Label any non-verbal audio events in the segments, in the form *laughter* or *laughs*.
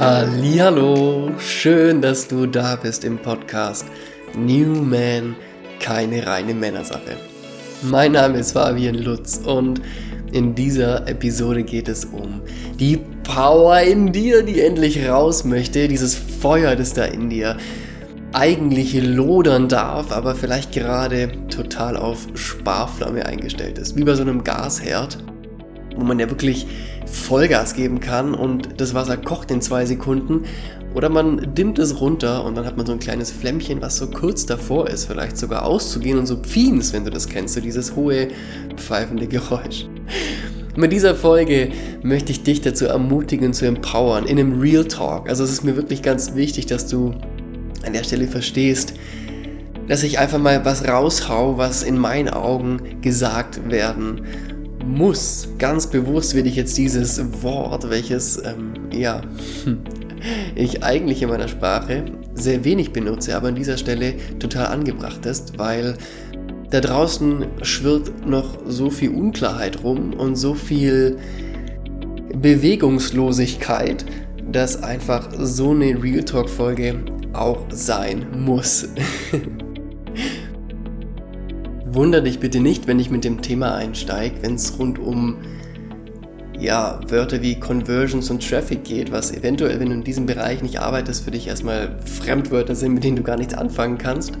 Hallo, schön, dass du da bist im Podcast New Man, keine reine Männersache. Mein Name ist Fabian Lutz und in dieser Episode geht es um die Power in dir, die endlich raus möchte, dieses Feuer, das da in dir eigentlich lodern darf, aber vielleicht gerade total auf Sparflamme eingestellt ist, wie bei so einem Gasherd wo man ja wirklich Vollgas geben kann und das Wasser kocht in zwei Sekunden. Oder man dimmt es runter und dann hat man so ein kleines Flämmchen, was so kurz davor ist, vielleicht sogar auszugehen und so pfiens, wenn du das kennst, so dieses hohe, pfeifende Geräusch. Mit dieser Folge möchte ich dich dazu ermutigen, zu empowern, in einem Real Talk. Also es ist mir wirklich ganz wichtig, dass du an der Stelle verstehst, dass ich einfach mal was raushau, was in meinen Augen gesagt werden muss. Ganz bewusst will ich jetzt dieses Wort, welches ähm, ja, *laughs* ich eigentlich in meiner Sprache sehr wenig benutze, aber an dieser Stelle total angebracht ist, weil da draußen schwirrt noch so viel Unklarheit rum und so viel Bewegungslosigkeit, dass einfach so eine Real Talk Folge auch sein muss. *laughs* Wunder dich bitte nicht, wenn ich mit dem Thema einsteige, wenn es rund um ja, Wörter wie Conversions und Traffic geht, was eventuell, wenn du in diesem Bereich nicht arbeitest, für dich erstmal Fremdwörter sind, mit denen du gar nichts anfangen kannst.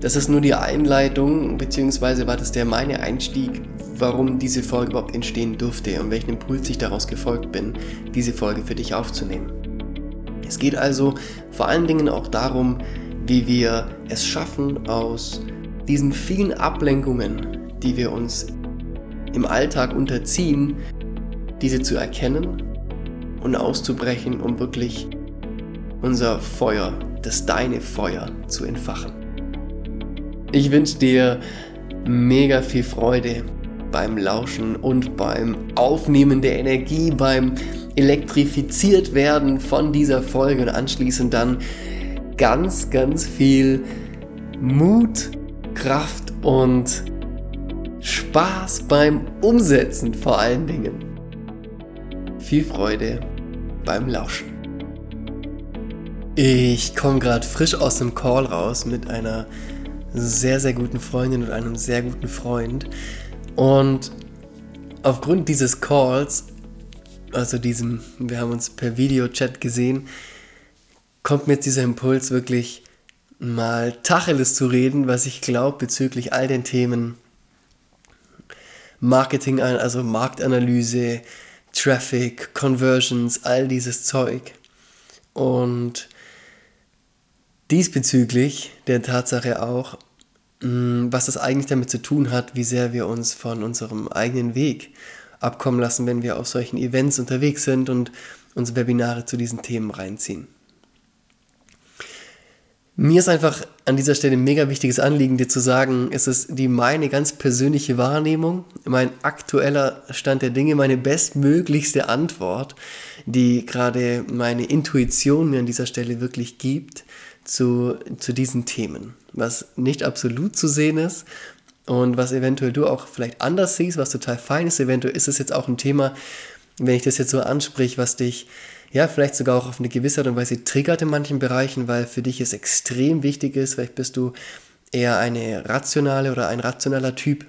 Das ist nur die Einleitung, beziehungsweise war das der meine Einstieg, warum diese Folge überhaupt entstehen durfte und welchen Impuls ich daraus gefolgt bin, diese Folge für dich aufzunehmen. Es geht also vor allen Dingen auch darum, wie wir es schaffen, aus diesen vielen Ablenkungen, die wir uns im Alltag unterziehen, diese zu erkennen und auszubrechen, um wirklich unser Feuer, das deine Feuer zu entfachen. Ich wünsche dir mega viel Freude beim Lauschen und beim Aufnehmen der Energie, beim elektrifiziert werden von dieser Folge und anschließend dann ganz, ganz viel Mut Kraft und Spaß beim Umsetzen vor allen Dingen. Viel Freude beim Lauschen. Ich komme gerade frisch aus dem Call raus mit einer sehr, sehr guten Freundin und einem sehr guten Freund. Und aufgrund dieses Calls, also diesem, wir haben uns per Videochat gesehen, kommt mir jetzt dieser Impuls wirklich mal Tacheles zu reden, was ich glaube bezüglich all den Themen Marketing, also Marktanalyse, Traffic, Conversions, all dieses Zeug. Und diesbezüglich der Tatsache auch, mm, was das eigentlich damit zu tun hat, wie sehr wir uns von unserem eigenen Weg abkommen lassen, wenn wir auf solchen Events unterwegs sind und uns Webinare zu diesen Themen reinziehen. Mir ist einfach an dieser Stelle ein mega wichtiges Anliegen, dir zu sagen, es ist die meine ganz persönliche Wahrnehmung, mein aktueller Stand der Dinge, meine bestmöglichste Antwort, die gerade meine Intuition mir an dieser Stelle wirklich gibt zu, zu diesen Themen. Was nicht absolut zu sehen ist und was eventuell du auch vielleicht anders siehst, was total fein ist. Eventuell ist es jetzt auch ein Thema, wenn ich das jetzt so ansprich, was dich ja, vielleicht sogar auch auf eine gewisse Art und Weise triggert in manchen Bereichen, weil für dich es extrem wichtig ist, vielleicht bist du eher eine rationale oder ein rationaler Typ,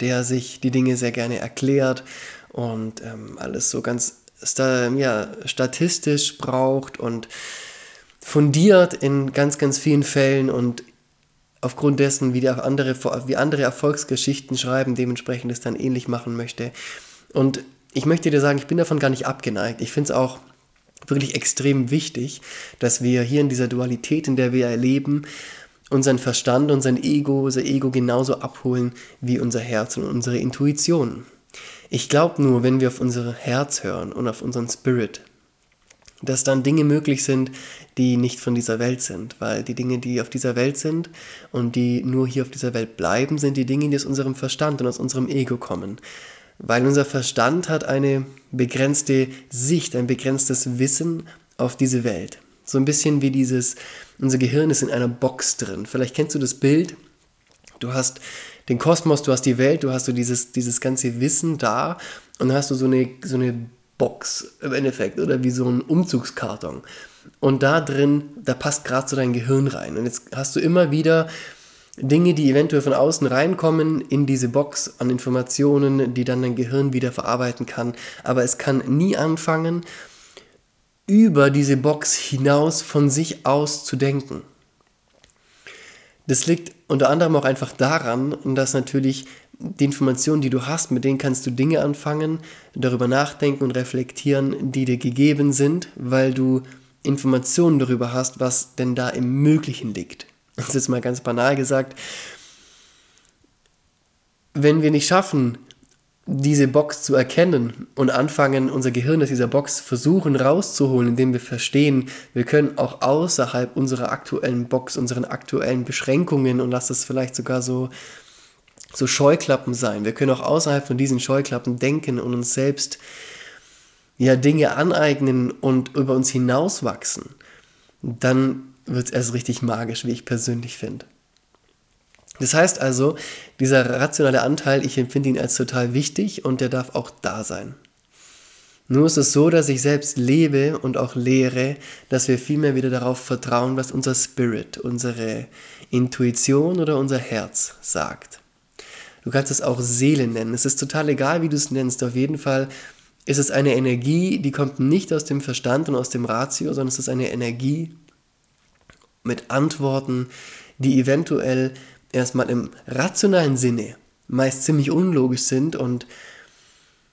der sich die Dinge sehr gerne erklärt und ähm, alles so ganz ja, statistisch braucht und fundiert in ganz, ganz vielen Fällen und aufgrund dessen, wie, andere, wie andere Erfolgsgeschichten schreiben, dementsprechend es dann ähnlich machen möchte. Und ich möchte dir sagen, ich bin davon gar nicht abgeneigt. Ich finde es auch wirklich extrem wichtig, dass wir hier in dieser Dualität, in der wir erleben, unseren Verstand, unseren Ego, unser Ego genauso abholen wie unser Herz und unsere Intuition. Ich glaube nur, wenn wir auf unser Herz hören und auf unseren Spirit, dass dann Dinge möglich sind, die nicht von dieser Welt sind, weil die Dinge, die auf dieser Welt sind und die nur hier auf dieser Welt bleiben, sind die Dinge, die aus unserem Verstand und aus unserem Ego kommen weil unser Verstand hat eine begrenzte Sicht, ein begrenztes Wissen auf diese Welt. So ein bisschen wie dieses, unser Gehirn ist in einer Box drin. Vielleicht kennst du das Bild. Du hast den Kosmos, du hast die Welt, du hast so dieses, dieses ganze Wissen da und dann hast du so eine, so eine Box im Endeffekt oder wie so ein Umzugskarton. Und da drin, da passt gerade so dein Gehirn rein. Und jetzt hast du immer wieder Dinge, die eventuell von außen reinkommen in diese Box an Informationen, die dann dein Gehirn wieder verarbeiten kann. Aber es kann nie anfangen, über diese Box hinaus von sich aus zu denken. Das liegt unter anderem auch einfach daran, dass natürlich die Informationen, die du hast, mit denen kannst du Dinge anfangen, darüber nachdenken und reflektieren, die dir gegeben sind, weil du Informationen darüber hast, was denn da im Möglichen liegt. Das ist mal ganz banal gesagt. Wenn wir nicht schaffen, diese Box zu erkennen und anfangen, unser Gehirn aus dieser Box versuchen rauszuholen, indem wir verstehen, wir können auch außerhalb unserer aktuellen Box, unseren aktuellen Beschränkungen und lass das vielleicht sogar so, so Scheuklappen sein. Wir können auch außerhalb von diesen Scheuklappen denken und uns selbst ja Dinge aneignen und über uns hinauswachsen. Dann wird es erst richtig magisch, wie ich persönlich finde. Das heißt also, dieser rationale Anteil, ich empfinde ihn als total wichtig und der darf auch da sein. Nur ist es so, dass ich selbst lebe und auch lehre, dass wir vielmehr wieder darauf vertrauen, was unser Spirit, unsere Intuition oder unser Herz sagt. Du kannst es auch Seele nennen. Es ist total egal, wie du es nennst. Auf jeden Fall ist es eine Energie, die kommt nicht aus dem Verstand und aus dem Ratio, sondern es ist eine Energie mit Antworten, die eventuell erstmal im rationalen Sinne meist ziemlich unlogisch sind und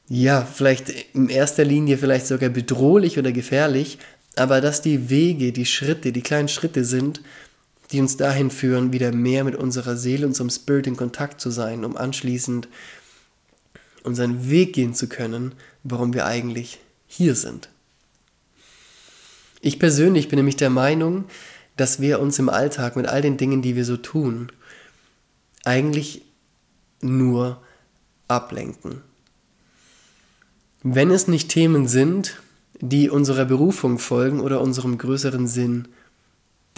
ja, vielleicht in erster Linie vielleicht sogar bedrohlich oder gefährlich, aber dass die Wege, die Schritte, die kleinen Schritte sind, die uns dahin führen, wieder mehr mit unserer Seele, unserem Spirit in Kontakt zu sein, um anschließend unseren Weg gehen zu können, warum wir eigentlich hier sind. Ich persönlich bin nämlich der Meinung, dass wir uns im Alltag mit all den Dingen, die wir so tun, eigentlich nur ablenken. Wenn es nicht Themen sind, die unserer Berufung folgen oder unserem größeren Sinn,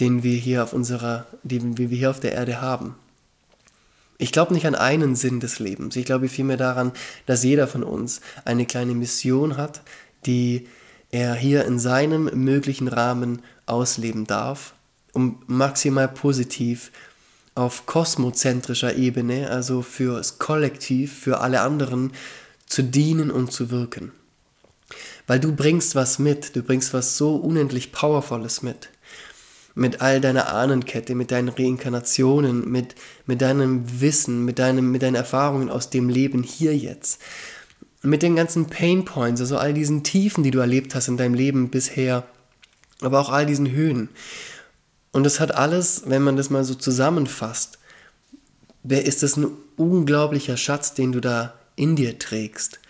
den wir hier auf unserer, den wir hier auf der Erde haben. Ich glaube nicht an einen Sinn des Lebens. Ich glaube vielmehr daran, dass jeder von uns eine kleine Mission hat, die er hier in seinem möglichen Rahmen ausleben darf, um maximal positiv auf kosmozentrischer Ebene, also fürs Kollektiv, für alle anderen, zu dienen und zu wirken. Weil du bringst was mit, du bringst was so unendlich Powervolles mit. Mit all deiner Ahnenkette, mit deinen Reinkarnationen, mit, mit deinem Wissen, mit, deinem, mit deinen Erfahrungen aus dem Leben hier jetzt. Mit den ganzen Pain Points, also all diesen Tiefen, die du erlebt hast in deinem Leben bisher, aber auch all diesen Höhen. Und das hat alles, wenn man das mal so zusammenfasst, ist das ein unglaublicher Schatz, den du da in dir trägst.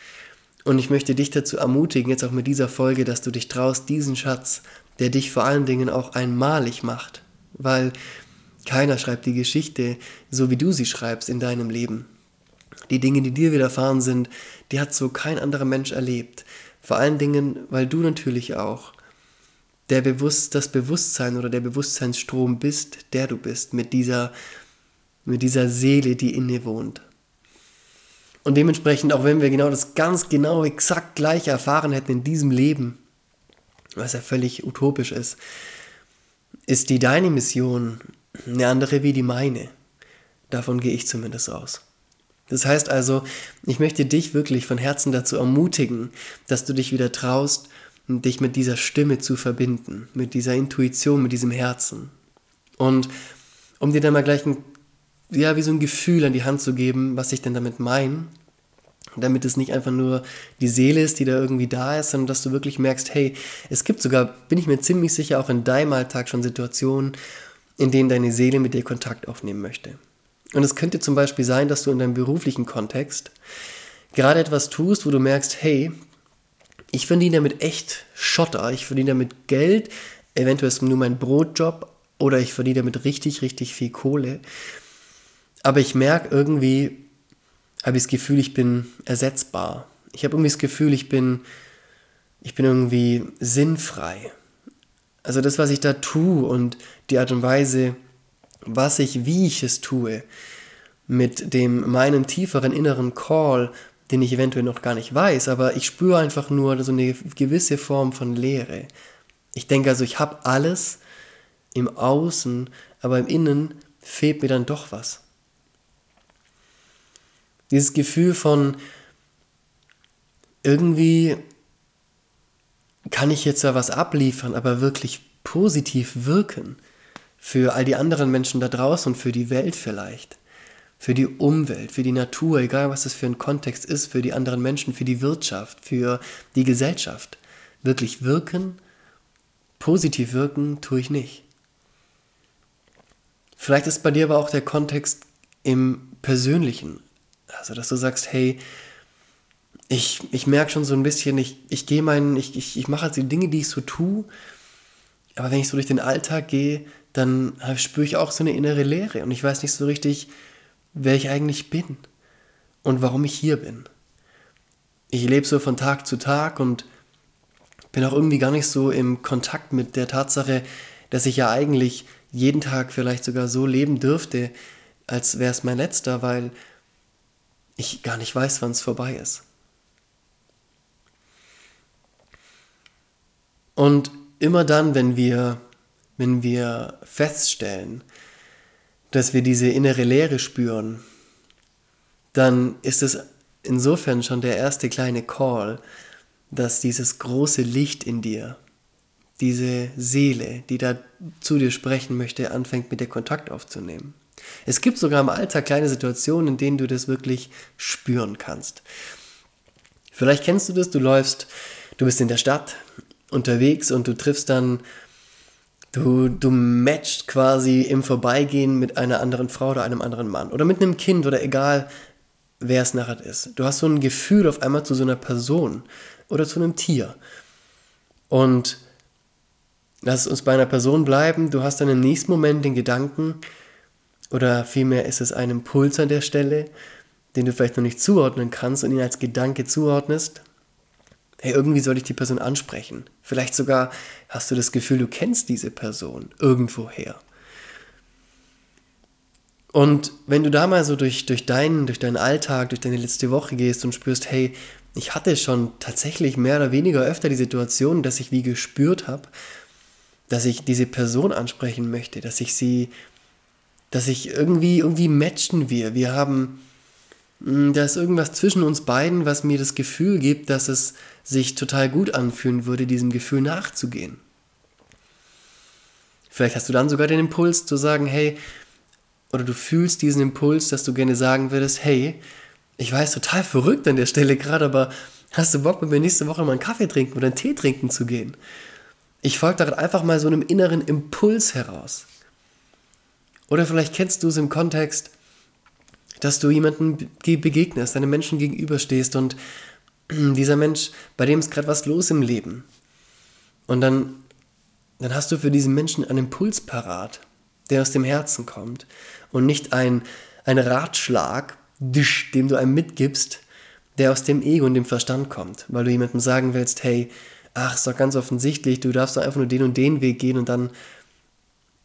Und ich möchte dich dazu ermutigen, jetzt auch mit dieser Folge, dass du dich traust, diesen Schatz, der dich vor allen Dingen auch einmalig macht, weil keiner schreibt die Geschichte so, wie du sie schreibst in deinem Leben. Die Dinge, die dir widerfahren sind, die hat so kein anderer Mensch erlebt. Vor allen Dingen, weil du natürlich auch der Bewusst, das Bewusstsein oder der Bewusstseinsstrom bist, der du bist, mit dieser, mit dieser Seele, die inne wohnt. Und dementsprechend, auch wenn wir genau das ganz genau exakt gleiche erfahren hätten in diesem Leben, was ja völlig utopisch ist, ist die deine Mission eine andere wie die meine. Davon gehe ich zumindest aus. Das heißt also, ich möchte dich wirklich von Herzen dazu ermutigen, dass du dich wieder traust, dich mit dieser Stimme zu verbinden, mit dieser Intuition, mit diesem Herzen. Und um dir dann mal gleich ein, ja, wie so ein Gefühl an die Hand zu geben, was ich denn damit meine, damit es nicht einfach nur die Seele ist, die da irgendwie da ist, sondern dass du wirklich merkst, hey, es gibt sogar, bin ich mir ziemlich sicher, auch in deinem Alltag schon Situationen, in denen deine Seele mit dir Kontakt aufnehmen möchte. Und es könnte zum Beispiel sein, dass du in deinem beruflichen Kontext gerade etwas tust, wo du merkst, hey, ich verdiene damit echt Schotter, ich verdiene damit Geld, eventuell ist es nur mein Brotjob oder ich verdiene damit richtig, richtig viel Kohle. Aber ich merke irgendwie, habe ich das Gefühl, ich bin ersetzbar. Ich habe irgendwie das Gefühl, ich bin, ich bin irgendwie sinnfrei. Also das, was ich da tue und die Art und Weise, was ich, wie ich es tue, mit dem meinem tieferen inneren Call den ich eventuell noch gar nicht weiß, aber ich spüre einfach nur so eine gewisse Form von Leere. Ich denke also, ich habe alles im Außen, aber im Innen fehlt mir dann doch was. Dieses Gefühl von irgendwie kann ich jetzt zwar was abliefern, aber wirklich positiv wirken für all die anderen Menschen da draußen und für die Welt vielleicht, für die Umwelt, für die Natur, egal was das für ein Kontext ist, für die anderen Menschen, für die Wirtschaft, für die Gesellschaft. Wirklich wirken, positiv wirken, tue ich nicht. Vielleicht ist bei dir aber auch der Kontext im Persönlichen. Also, dass du sagst, hey, ich, ich merke schon so ein bisschen, ich, ich gehe meinen, ich, ich, ich mache halt die Dinge, die ich so tue, aber wenn ich so durch den Alltag gehe, dann spüre ich auch so eine innere Leere und ich weiß nicht so richtig, wer ich eigentlich bin und warum ich hier bin. Ich lebe so von Tag zu Tag und bin auch irgendwie gar nicht so im Kontakt mit der Tatsache, dass ich ja eigentlich jeden Tag vielleicht sogar so leben dürfte, als wäre es mein letzter, weil ich gar nicht weiß, wann es vorbei ist. Und immer dann, wenn wir, wenn wir feststellen, dass wir diese innere Leere spüren, dann ist es insofern schon der erste kleine Call, dass dieses große Licht in dir, diese Seele, die da zu dir sprechen möchte, anfängt mit dir Kontakt aufzunehmen. Es gibt sogar im Alltag kleine Situationen, in denen du das wirklich spüren kannst. Vielleicht kennst du das, du läufst, du bist in der Stadt unterwegs und du triffst dann, du, du matchst quasi im Vorbeigehen mit einer anderen Frau oder einem anderen Mann oder mit einem Kind oder egal, wer es nachher ist. Du hast so ein Gefühl auf einmal zu so einer Person oder zu einem Tier. Und lass uns bei einer Person bleiben. Du hast dann im nächsten Moment den Gedanken, oder vielmehr ist es ein Impuls an der Stelle, den du vielleicht noch nicht zuordnen kannst und ihn als Gedanke zuordnest. Hey, irgendwie soll ich die Person ansprechen. Vielleicht sogar hast du das Gefühl, du kennst diese Person irgendwoher. Und wenn du da mal so durch, durch, deinen, durch deinen Alltag, durch deine letzte Woche gehst und spürst, hey, ich hatte schon tatsächlich mehr oder weniger öfter die Situation, dass ich wie gespürt habe, dass ich diese Person ansprechen möchte, dass ich sie, dass ich irgendwie, irgendwie matchen wir. Wir haben, da ist irgendwas zwischen uns beiden, was mir das Gefühl gibt, dass es sich total gut anfühlen würde, diesem Gefühl nachzugehen. Vielleicht hast du dann sogar den Impuls zu sagen, hey, oder du fühlst diesen Impuls, dass du gerne sagen würdest, hey, ich weiß, total verrückt an der Stelle gerade, aber hast du Bock mit mir nächste Woche mal einen Kaffee trinken oder einen Tee trinken zu gehen? Ich folge darin einfach mal so einem inneren Impuls heraus. Oder vielleicht kennst du es im Kontext, dass du jemandem begegnest, einem Menschen gegenüberstehst und *clears throat* dieser Mensch, bei dem ist gerade was los im Leben. Und dann, dann hast du für diesen Menschen einen Impuls parat, der aus dem Herzen kommt und nicht ein, ein Ratschlag, dem du einem mitgibst, der aus dem Ego und dem Verstand kommt, weil du jemandem sagen willst, hey, ach, ist doch ganz offensichtlich, du darfst doch einfach nur den und den Weg gehen und dann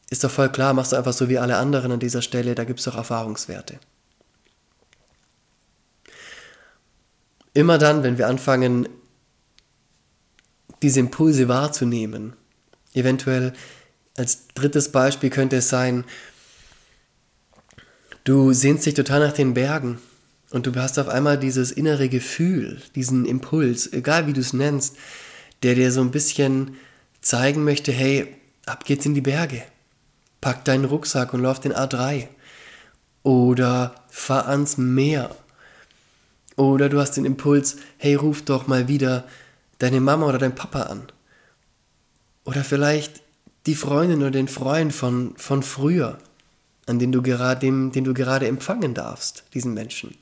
ist doch voll klar, machst du einfach so wie alle anderen an dieser Stelle, da gibt es doch Erfahrungswerte. Immer dann, wenn wir anfangen, diese Impulse wahrzunehmen, eventuell als drittes Beispiel könnte es sein, du sehnst dich total nach den Bergen und du hast auf einmal dieses innere Gefühl, diesen Impuls, egal wie du es nennst, der dir so ein bisschen zeigen möchte, hey, ab geht's in die Berge. Pack deinen Rucksack und lauf den A3. Oder fahr ans Meer. Oder du hast den Impuls, hey, ruf doch mal wieder deine Mama oder dein Papa an. Oder vielleicht die Freundin oder den Freund von, von früher, an den du gerade, dem, den du gerade empfangen darfst, diesen Menschen.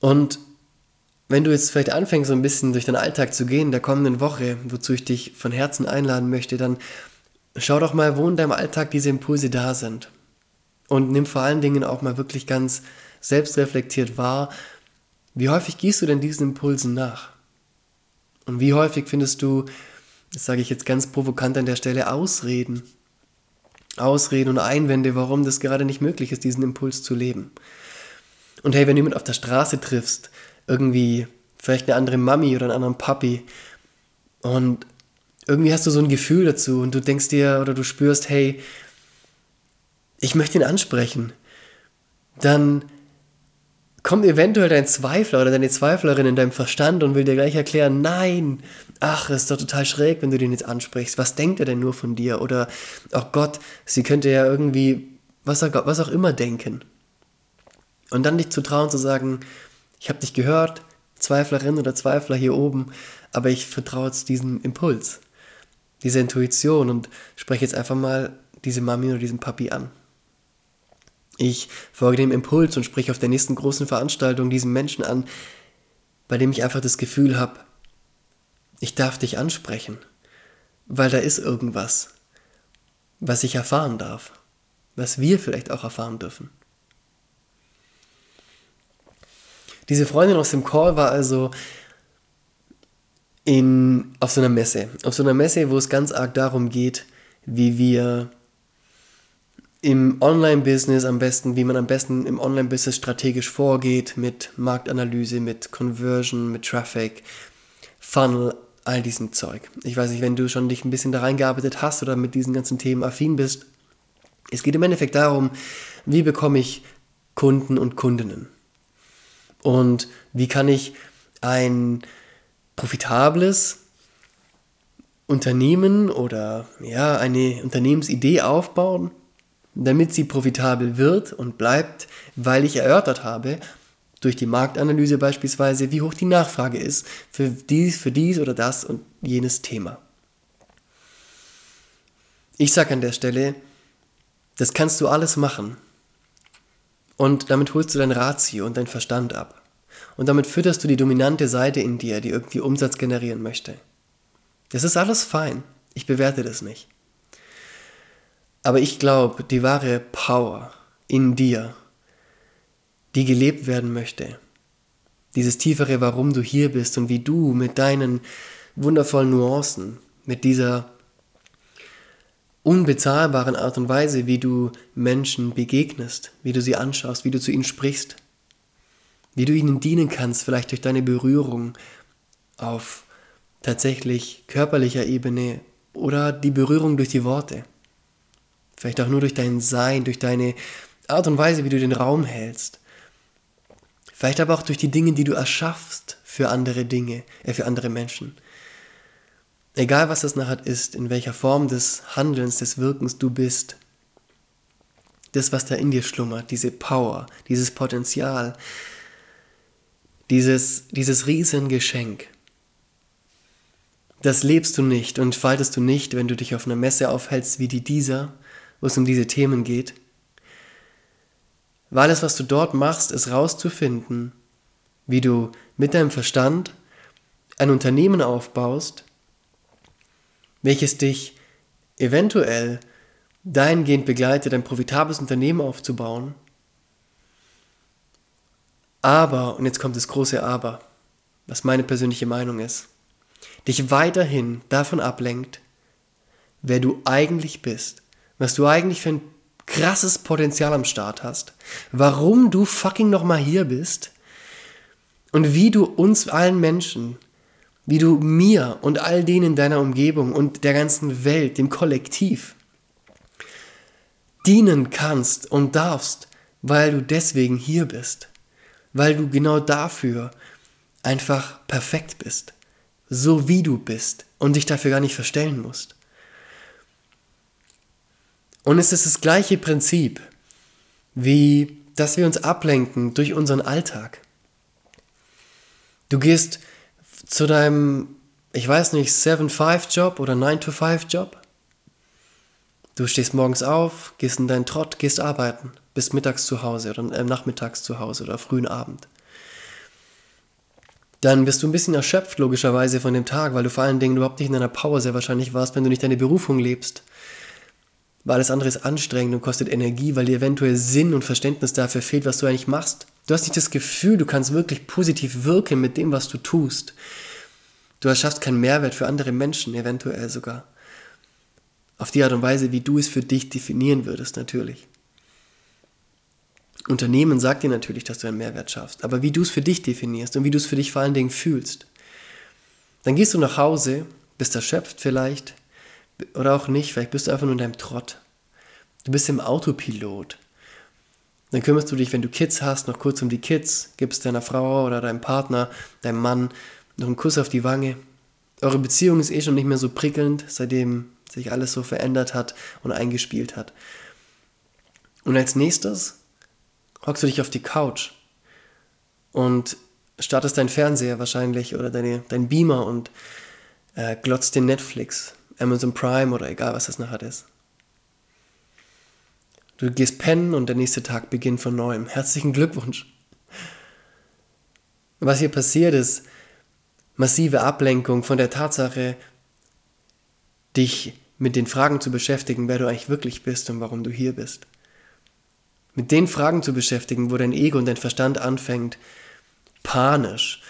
Und wenn du jetzt vielleicht anfängst, so ein bisschen durch deinen Alltag zu gehen der kommenden Woche, wozu ich dich von Herzen einladen möchte, dann schau doch mal, wo in deinem Alltag diese Impulse da sind. Und nimm vor allen Dingen auch mal wirklich ganz selbstreflektiert wahr, wie häufig gehst du denn diesen Impulsen nach? Und wie häufig findest du, das sage ich jetzt ganz provokant an der Stelle, Ausreden? Ausreden und Einwände, warum das gerade nicht möglich ist, diesen Impuls zu leben. Und hey, wenn du jemand auf der Straße triffst, irgendwie vielleicht eine andere Mami oder einen anderen Papi und irgendwie hast du so ein Gefühl dazu und du denkst dir oder du spürst, hey, ich möchte ihn ansprechen, dann kommt eventuell dein Zweifler oder deine Zweiflerin in deinem Verstand und will dir gleich erklären, nein, ach, ist doch total schräg, wenn du den jetzt ansprichst. Was denkt er denn nur von dir? Oder, ach oh Gott, sie könnte ja irgendwie, was auch, was auch immer denken. Und dann dich zu trauen zu sagen, ich habe dich gehört, Zweiflerin oder Zweifler hier oben, aber ich vertraue jetzt diesem Impuls, dieser Intuition und spreche jetzt einfach mal diese Mami oder diesen Papi an. Ich folge dem Impuls und spreche auf der nächsten großen Veranstaltung diesen Menschen an, bei dem ich einfach das Gefühl habe, ich darf dich ansprechen, weil da ist irgendwas, was ich erfahren darf, was wir vielleicht auch erfahren dürfen. Diese Freundin aus dem Call war also in, auf so einer Messe. Auf so einer Messe, wo es ganz arg darum geht, wie wir im Online-Business am besten, wie man am besten im Online-Business strategisch vorgeht mit Marktanalyse, mit Conversion, mit Traffic, Funnel, all diesem Zeug. Ich weiß nicht, wenn du schon dich ein bisschen da reingearbeitet hast oder mit diesen ganzen Themen affin bist. Es geht im Endeffekt darum, wie bekomme ich Kunden und Kundinnen? Und wie kann ich ein profitables Unternehmen oder ja, eine Unternehmensidee aufbauen, damit sie profitabel wird und bleibt, weil ich erörtert habe, durch die Marktanalyse beispielsweise, wie hoch die Nachfrage ist für dies, für dies oder das und jenes Thema. Ich sage an der Stelle, das kannst du alles machen. Und damit holst du dein Ratio und dein Verstand ab. Und damit fütterst du die dominante Seite in dir, die irgendwie Umsatz generieren möchte. Das ist alles fein. Ich bewerte das nicht. Aber ich glaube, die wahre Power in dir, die gelebt werden möchte, dieses tiefere, warum du hier bist und wie du mit deinen wundervollen Nuancen, mit dieser unbezahlbaren Art und Weise, wie du Menschen begegnest, wie du sie anschaust, wie du zu ihnen sprichst, wie du ihnen dienen kannst, vielleicht durch deine Berührung auf tatsächlich körperlicher Ebene oder die Berührung durch die Worte. Vielleicht auch nur durch dein Sein, durch deine Art und Weise, wie du den Raum hältst. Vielleicht aber auch durch die Dinge, die du erschaffst für andere Dinge, äh, für andere Menschen. Egal was das nachher ist, in welcher Form des Handelns, des Wirkens du bist. Das, was da in dir schlummert, diese Power, dieses Potenzial, dieses, dieses Riesengeschenk. Das lebst du nicht und faltest du nicht, wenn du dich auf einer Messe aufhältst wie die dieser, wo es um diese Themen geht. Weil alles, was du dort machst, ist rauszufinden, wie du mit deinem Verstand ein Unternehmen aufbaust, welches dich eventuell dahingehend begleitet, ein profitables Unternehmen aufzubauen. Aber, und jetzt kommt das große Aber, was meine persönliche Meinung ist, dich weiterhin davon ablenkt, wer du eigentlich bist was du eigentlich für ein krasses Potenzial am Start hast, warum du fucking nochmal hier bist und wie du uns allen Menschen, wie du mir und all denen in deiner Umgebung und der ganzen Welt, dem Kollektiv, dienen kannst und darfst, weil du deswegen hier bist, weil du genau dafür einfach perfekt bist, so wie du bist und dich dafür gar nicht verstellen musst. Und es ist das gleiche Prinzip, wie dass wir uns ablenken durch unseren Alltag. Du gehst zu deinem, ich weiß nicht, 7-5-Job oder 9-to-5-Job. Du stehst morgens auf, gehst in deinen Trott, gehst arbeiten, bist mittags zu Hause oder äh, nachmittags zu Hause oder frühen Abend. Dann bist du ein bisschen erschöpft, logischerweise, von dem Tag, weil du vor allen Dingen überhaupt nicht in deiner Power sehr wahrscheinlich warst, wenn du nicht deine Berufung lebst weil alles andere ist anstrengend und kostet Energie, weil dir eventuell Sinn und Verständnis dafür fehlt, was du eigentlich machst. Du hast nicht das Gefühl, du kannst wirklich positiv wirken mit dem, was du tust. Du erschaffst keinen Mehrwert für andere Menschen, eventuell sogar. Auf die Art und Weise, wie du es für dich definieren würdest, natürlich. Unternehmen sagt dir natürlich, dass du einen Mehrwert schaffst, aber wie du es für dich definierst und wie du es für dich vor allen Dingen fühlst. Dann gehst du nach Hause, bist erschöpft vielleicht oder auch nicht, vielleicht bist du einfach nur in deinem Trott. Du bist im Autopilot. Dann kümmerst du dich, wenn du Kids hast, noch kurz um die Kids, gibst deiner Frau oder deinem Partner, deinem Mann noch einen Kuss auf die Wange. Eure Beziehung ist eh schon nicht mehr so prickelnd, seitdem sich alles so verändert hat und eingespielt hat. Und als nächstes hockst du dich auf die Couch und startest deinen Fernseher wahrscheinlich oder deine, dein Beamer und äh, glotzt den Netflix, Amazon Prime oder egal was das nachher ist. Du gehst pennen und der nächste Tag beginnt von neuem. Herzlichen Glückwunsch. Was hier passiert ist, massive Ablenkung von der Tatsache, dich mit den Fragen zu beschäftigen, wer du eigentlich wirklich bist und warum du hier bist. Mit den Fragen zu beschäftigen, wo dein Ego und dein Verstand anfängt, panisch,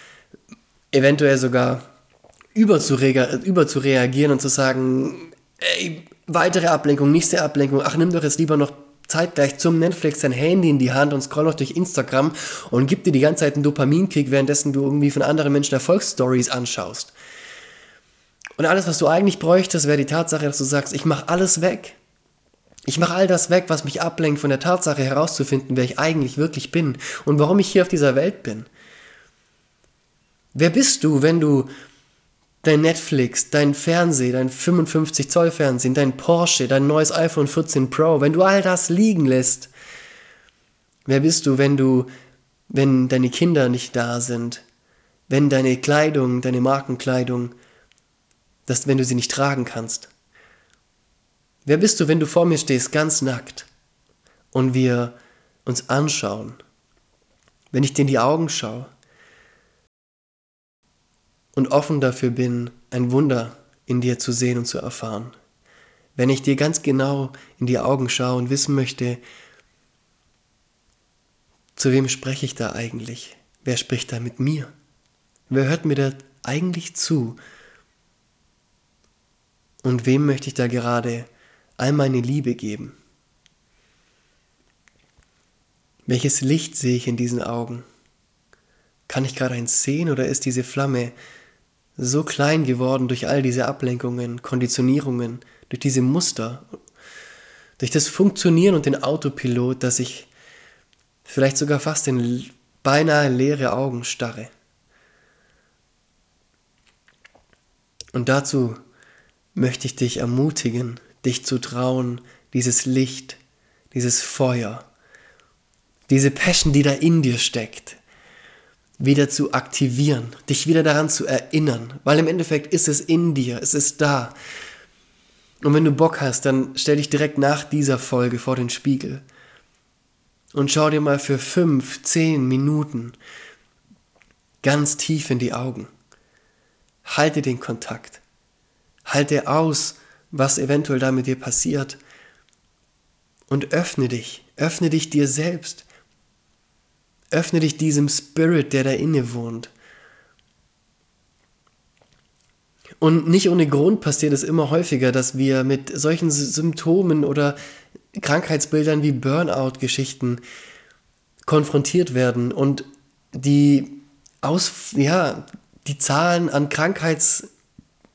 eventuell sogar überzureagieren und zu sagen, ey, weitere Ablenkung, nächste Ablenkung, ach, nimm doch jetzt lieber noch zeitgleich zum Netflix dein Handy in die Hand und scroll noch durch Instagram und gib dir die ganze Zeit einen Dopaminkick, währenddessen du irgendwie von anderen Menschen Erfolgsstories anschaust. Und alles, was du eigentlich bräuchtest, wäre die Tatsache, dass du sagst, ich mache alles weg. Ich mache all das weg, was mich ablenkt von der Tatsache herauszufinden, wer ich eigentlich wirklich bin und warum ich hier auf dieser Welt bin. Wer bist du, wenn du dein Netflix, dein Fernseh, dein 55 Zoll Fernsehen, dein Porsche, dein neues iPhone 14 Pro, wenn du all das liegen lässt, wer bist du, wenn du, wenn deine Kinder nicht da sind, wenn deine Kleidung, deine Markenkleidung, dass wenn du sie nicht tragen kannst? Wer bist du, wenn du vor mir stehst, ganz nackt und wir uns anschauen? Wenn ich dir in die Augen schaue? Und offen dafür bin, ein Wunder in dir zu sehen und zu erfahren. Wenn ich dir ganz genau in die Augen schaue und wissen möchte, zu wem spreche ich da eigentlich? Wer spricht da mit mir? Wer hört mir da eigentlich zu? Und wem möchte ich da gerade all meine Liebe geben? Welches Licht sehe ich in diesen Augen? Kann ich gerade eins sehen oder ist diese Flamme so klein geworden durch all diese Ablenkungen, Konditionierungen, durch diese Muster, durch das Funktionieren und den Autopilot, dass ich vielleicht sogar fast in beinahe leere Augen starre. Und dazu möchte ich dich ermutigen, dich zu trauen, dieses Licht, dieses Feuer, diese Passion, die da in dir steckt, wieder zu aktivieren, dich wieder daran zu erinnern, weil im Endeffekt ist es in dir, es ist da. Und wenn du Bock hast, dann stell dich direkt nach dieser Folge vor den Spiegel und schau dir mal für fünf, zehn Minuten ganz tief in die Augen. Halte den Kontakt. Halte aus, was eventuell da mit dir passiert. Und öffne dich. Öffne dich dir selbst. Öffne dich diesem Spirit, der da inne wohnt. Und nicht ohne Grund passiert es immer häufiger, dass wir mit solchen Symptomen oder Krankheitsbildern wie Burnout-Geschichten konfrontiert werden und die aus, ja, die Zahlen an Krankheits,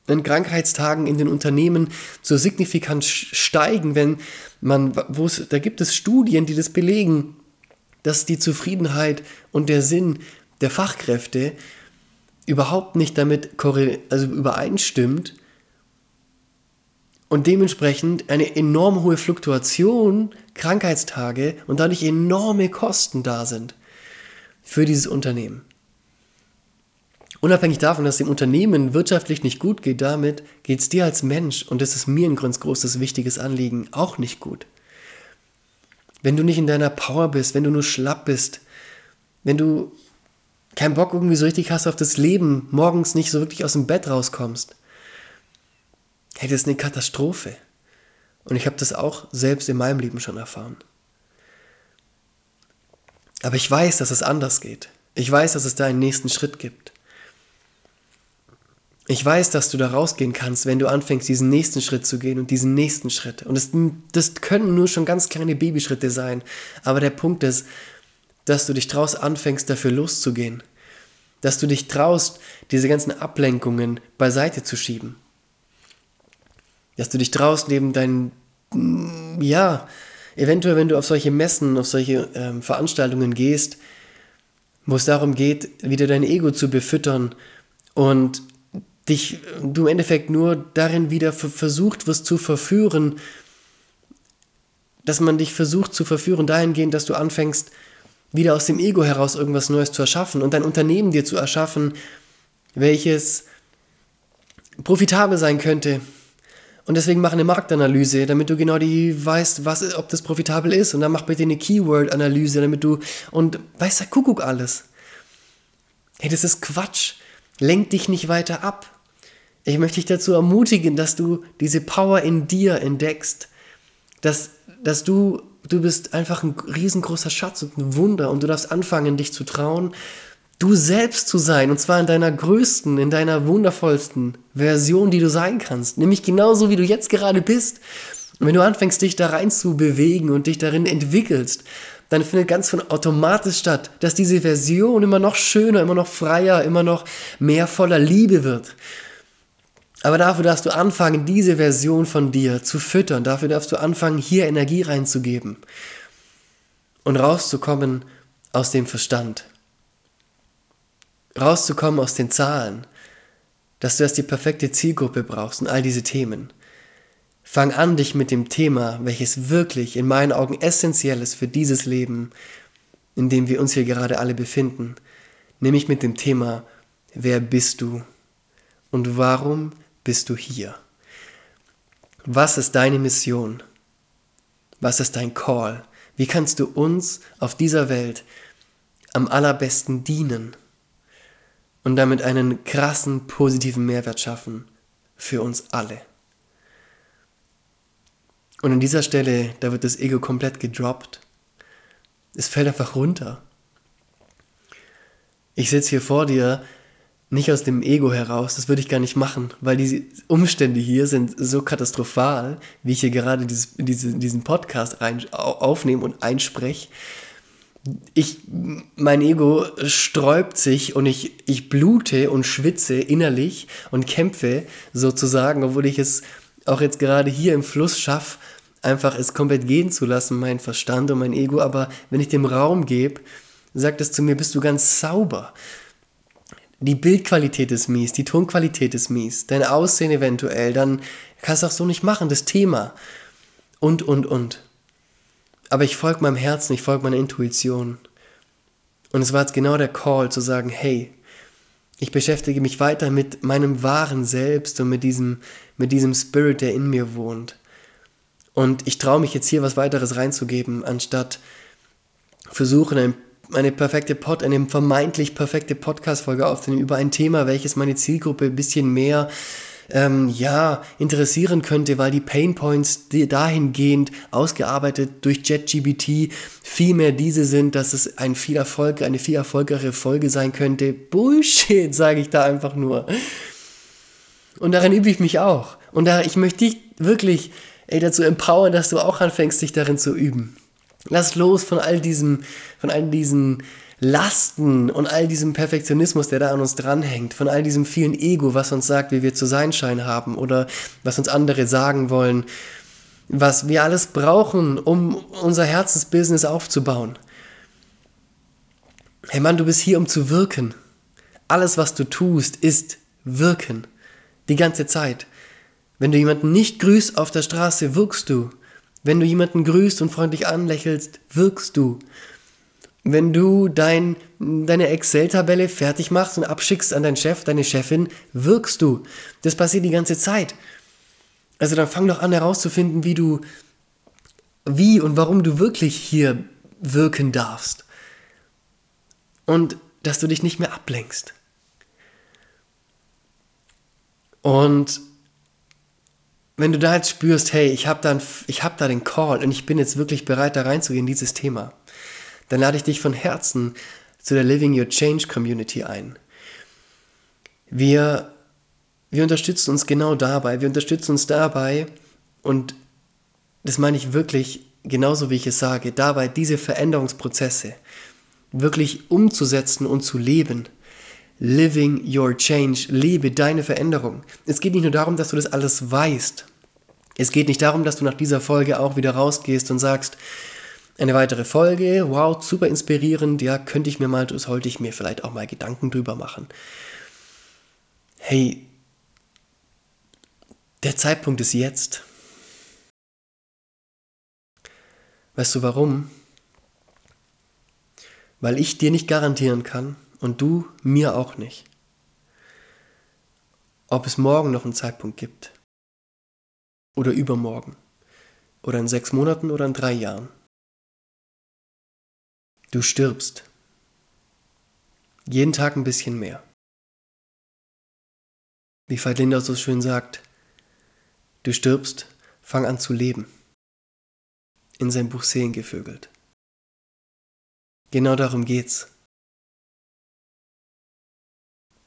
an Krankheitstagen in den Unternehmen so signifikant steigen, wenn man, wo es, da gibt es Studien, die das belegen, dass die Zufriedenheit und der Sinn der Fachkräfte überhaupt nicht damit also übereinstimmt und dementsprechend eine enorm hohe Fluktuation Krankheitstage und dadurch enorme Kosten da sind für dieses Unternehmen. Unabhängig davon, dass dem Unternehmen wirtschaftlich nicht gut geht, damit geht es dir als Mensch, und das ist mir ein ganz großes, wichtiges Anliegen, auch nicht gut wenn du nicht in deiner Power bist, wenn du nur schlapp bist, wenn du keinen Bock irgendwie so richtig hast auf das Leben, morgens nicht so wirklich aus dem Bett rauskommst, hey, das ist eine Katastrophe. Und ich habe das auch selbst in meinem Leben schon erfahren. Aber ich weiß, dass es anders geht. Ich weiß, dass es da einen nächsten Schritt gibt. Ich weiß, dass du da rausgehen kannst, wenn du anfängst, diesen nächsten Schritt zu gehen und diesen nächsten Schritt. Und das, das können nur schon ganz kleine Babyschritte sein. Aber der Punkt ist, dass du dich traust, anfängst, dafür loszugehen. Dass du dich traust, diese ganzen Ablenkungen beiseite zu schieben. Dass du dich traust, neben deinen, ja, eventuell, wenn du auf solche Messen, auf solche ähm, Veranstaltungen gehst, wo es darum geht, wieder dein Ego zu befüttern und dich, du im Endeffekt nur darin wieder versucht wirst zu verführen, dass man dich versucht zu verführen dahingehend, dass du anfängst, wieder aus dem Ego heraus irgendwas Neues zu erschaffen und dein Unternehmen dir zu erschaffen, welches profitabel sein könnte. Und deswegen mach eine Marktanalyse, damit du genau die weißt, was, ob das profitabel ist. Und dann mach bitte eine Keyword-Analyse, damit du, und weißt du, Kuckuck alles. Hey, das ist Quatsch. Lenk dich nicht weiter ab. Ich möchte dich dazu ermutigen, dass du diese Power in dir entdeckst. Dass, dass du, du bist einfach ein riesengroßer Schatz und ein Wunder und du darfst anfangen, dich zu trauen, du selbst zu sein. Und zwar in deiner größten, in deiner wundervollsten Version, die du sein kannst. Nämlich genauso, wie du jetzt gerade bist. Und wenn du anfängst, dich da rein zu bewegen und dich darin entwickelst, dann findet ganz von automatisch statt, dass diese Version immer noch schöner, immer noch freier, immer noch mehr voller Liebe wird. Aber dafür darfst du anfangen, diese Version von dir zu füttern. Dafür darfst du anfangen, hier Energie reinzugeben und rauszukommen aus dem Verstand. Rauszukommen aus den Zahlen. Dass du erst die perfekte Zielgruppe brauchst und all diese Themen. Fang an, dich mit dem Thema, welches wirklich in meinen Augen essentiell ist für dieses Leben, in dem wir uns hier gerade alle befinden, nämlich mit dem Thema, wer bist du und warum bist du hier? Was ist deine Mission? Was ist dein Call? Wie kannst du uns auf dieser Welt am allerbesten dienen und damit einen krassen positiven Mehrwert schaffen für uns alle? Und an dieser Stelle, da wird das Ego komplett gedroppt. Es fällt einfach runter. Ich sitze hier vor dir nicht aus dem Ego heraus, das würde ich gar nicht machen, weil diese Umstände hier sind so katastrophal, wie ich hier gerade dieses, diese, diesen Podcast rein, aufnehme und einspreche. Ich, mein Ego sträubt sich und ich, ich blute und schwitze innerlich und kämpfe sozusagen, obwohl ich es auch jetzt gerade hier im Fluss schaffe, einfach es komplett gehen zu lassen, mein Verstand und mein Ego. Aber wenn ich dem Raum gebe, sagt es zu mir, bist du ganz sauber die Bildqualität ist mies, die Tonqualität ist mies, dein Aussehen eventuell, dann kannst du auch so nicht machen, das Thema. Und, und, und. Aber ich folge meinem Herzen, ich folge meiner Intuition. Und es war jetzt genau der Call zu sagen, hey, ich beschäftige mich weiter mit meinem wahren Selbst und mit diesem, mit diesem Spirit, der in mir wohnt. Und ich traue mich jetzt hier was weiteres reinzugeben, anstatt versuchen, ein eine perfekte Pod, eine vermeintlich perfekte Podcast-Folge aufzunehmen über ein Thema, welches meine Zielgruppe ein bisschen mehr ähm, ja, interessieren könnte, weil die Painpoints die dahingehend ausgearbeitet durch JetGBT viel mehr diese sind, dass es ein viel Erfolg, eine viel erfolgreiche Folge sein könnte. Bullshit, *laughs* sage ich da einfach nur. Und darin übe ich mich auch. Und da, ich möchte dich wirklich ey, dazu empowern, dass du auch anfängst, dich darin zu üben. Lass los von all diesem, von all diesen Lasten und all diesem Perfektionismus, der da an uns dranhängt, von all diesem vielen Ego, was uns sagt, wie wir zu sein scheinen haben oder was uns andere sagen wollen, was wir alles brauchen, um unser Herzensbusiness aufzubauen. Hey Mann, du bist hier, um zu wirken. Alles, was du tust, ist wirken. Die ganze Zeit. Wenn du jemanden nicht grüßt auf der Straße, wirkst du. Wenn du jemanden grüßt und freundlich anlächelst, wirkst du. Wenn du dein, deine Excel-Tabelle fertig machst und abschickst an deinen Chef, deine Chefin, wirkst du. Das passiert die ganze Zeit. Also dann fang doch an herauszufinden, wie du, wie und warum du wirklich hier wirken darfst. Und dass du dich nicht mehr ablenkst. Und wenn du da jetzt spürst, hey, ich habe da, hab da den Call und ich bin jetzt wirklich bereit, da reinzugehen, dieses Thema, dann lade ich dich von Herzen zu der Living Your Change Community ein. Wir, wir unterstützen uns genau dabei. Wir unterstützen uns dabei und das meine ich wirklich genauso, wie ich es sage, dabei diese Veränderungsprozesse wirklich umzusetzen und zu leben. Living your change, lebe deine Veränderung. Es geht nicht nur darum, dass du das alles weißt. Es geht nicht darum, dass du nach dieser Folge auch wieder rausgehst und sagst, eine weitere Folge, wow, super inspirierend, ja, könnte ich mir mal, sollte ich mir vielleicht auch mal Gedanken drüber machen. Hey, der Zeitpunkt ist jetzt. Weißt du warum? Weil ich dir nicht garantieren kann und du mir auch nicht, ob es morgen noch einen Zeitpunkt gibt. Oder übermorgen. Oder in sechs Monaten oder in drei Jahren. Du stirbst. Jeden Tag ein bisschen mehr. Wie Veit Linder so schön sagt, du stirbst, fang an zu leben. In sein Buch Seelengevögelt. Genau darum geht's.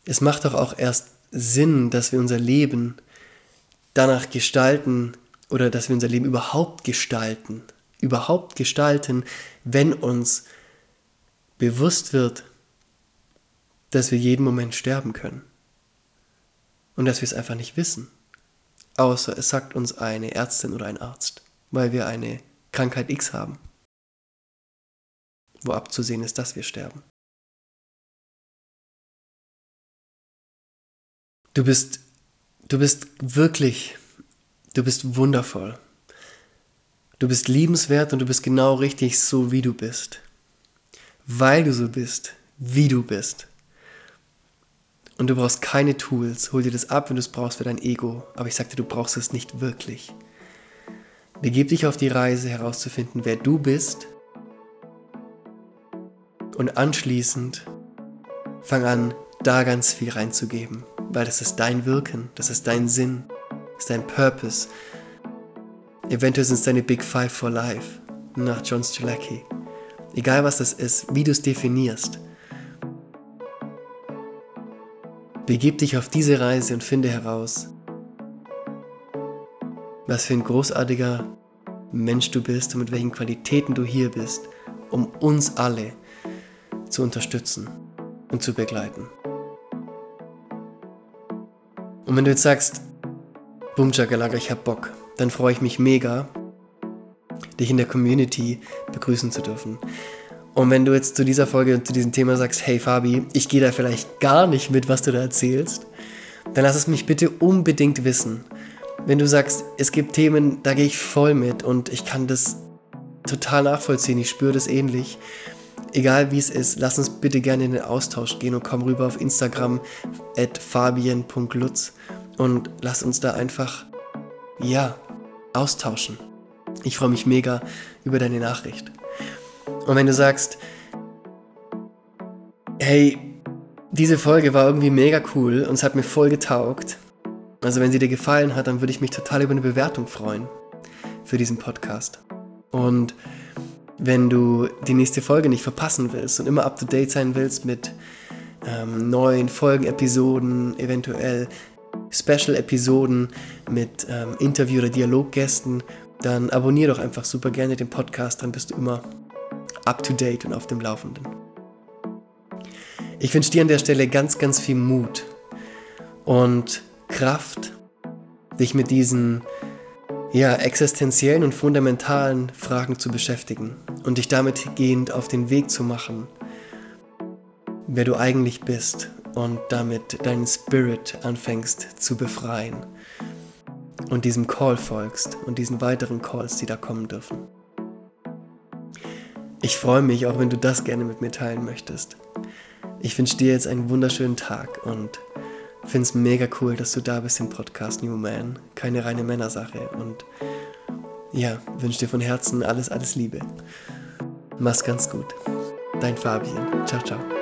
Es macht doch auch erst Sinn, dass wir unser Leben danach gestalten oder dass wir unser Leben überhaupt gestalten, überhaupt gestalten, wenn uns bewusst wird, dass wir jeden Moment sterben können und dass wir es einfach nicht wissen, außer es sagt uns eine Ärztin oder ein Arzt, weil wir eine Krankheit X haben, wo abzusehen ist, dass wir sterben. Du bist Du bist wirklich, du bist wundervoll. Du bist liebenswert und du bist genau richtig so, wie du bist. Weil du so bist, wie du bist. Und du brauchst keine Tools. Hol dir das ab, wenn du es brauchst für dein Ego. Aber ich sagte, du brauchst es nicht wirklich. Begib dich auf die Reise herauszufinden, wer du bist. Und anschließend fang an, da ganz viel reinzugeben weil das ist dein Wirken, das ist dein Sinn, das ist dein Purpose. Eventuell sind es deine Big Five for Life nach John Strelacki. Egal was das ist, wie du es definierst. Begib dich auf diese Reise und finde heraus, was für ein großartiger Mensch du bist und mit welchen Qualitäten du hier bist, um uns alle zu unterstützen und zu begleiten. Und wenn du jetzt sagst, Boom ich hab Bock, dann freue ich mich mega, dich in der Community begrüßen zu dürfen. Und wenn du jetzt zu dieser Folge und zu diesem Thema sagst, hey Fabi, ich gehe da vielleicht gar nicht mit, was du da erzählst, dann lass es mich bitte unbedingt wissen. Wenn du sagst, es gibt Themen, da gehe ich voll mit und ich kann das total nachvollziehen, ich spüre das ähnlich, egal wie es ist, lass uns bitte gerne in den Austausch gehen und komm rüber auf Instagram at fabien.lutz und lass uns da einfach, ja, austauschen. Ich freue mich mega über deine Nachricht. Und wenn du sagst, hey, diese Folge war irgendwie mega cool und es hat mir voll getaugt. Also wenn sie dir gefallen hat, dann würde ich mich total über eine Bewertung freuen für diesen Podcast. Und wenn du die nächste Folge nicht verpassen willst und immer up-to-date sein willst mit ähm, neuen Folgenepisoden, eventuell Special-Episoden mit ähm, Interview- oder Dialoggästen, dann abonniere doch einfach super gerne den Podcast, dann bist du immer up-to-date und auf dem Laufenden. Ich wünsche dir an der Stelle ganz, ganz viel Mut und Kraft, dich mit diesen ja, existenziellen und fundamentalen Fragen zu beschäftigen und dich damit gehend auf den Weg zu machen, wer du eigentlich bist und damit deinen Spirit anfängst zu befreien und diesem Call folgst und diesen weiteren Calls, die da kommen dürfen. Ich freue mich, auch wenn du das gerne mit mir teilen möchtest. Ich wünsche dir jetzt einen wunderschönen Tag und finde es mega cool, dass du da bist im Podcast New Man. Keine reine Männersache. Und ja, wünsche dir von Herzen alles, alles Liebe. Mach's ganz gut. Dein Fabian. Ciao, ciao.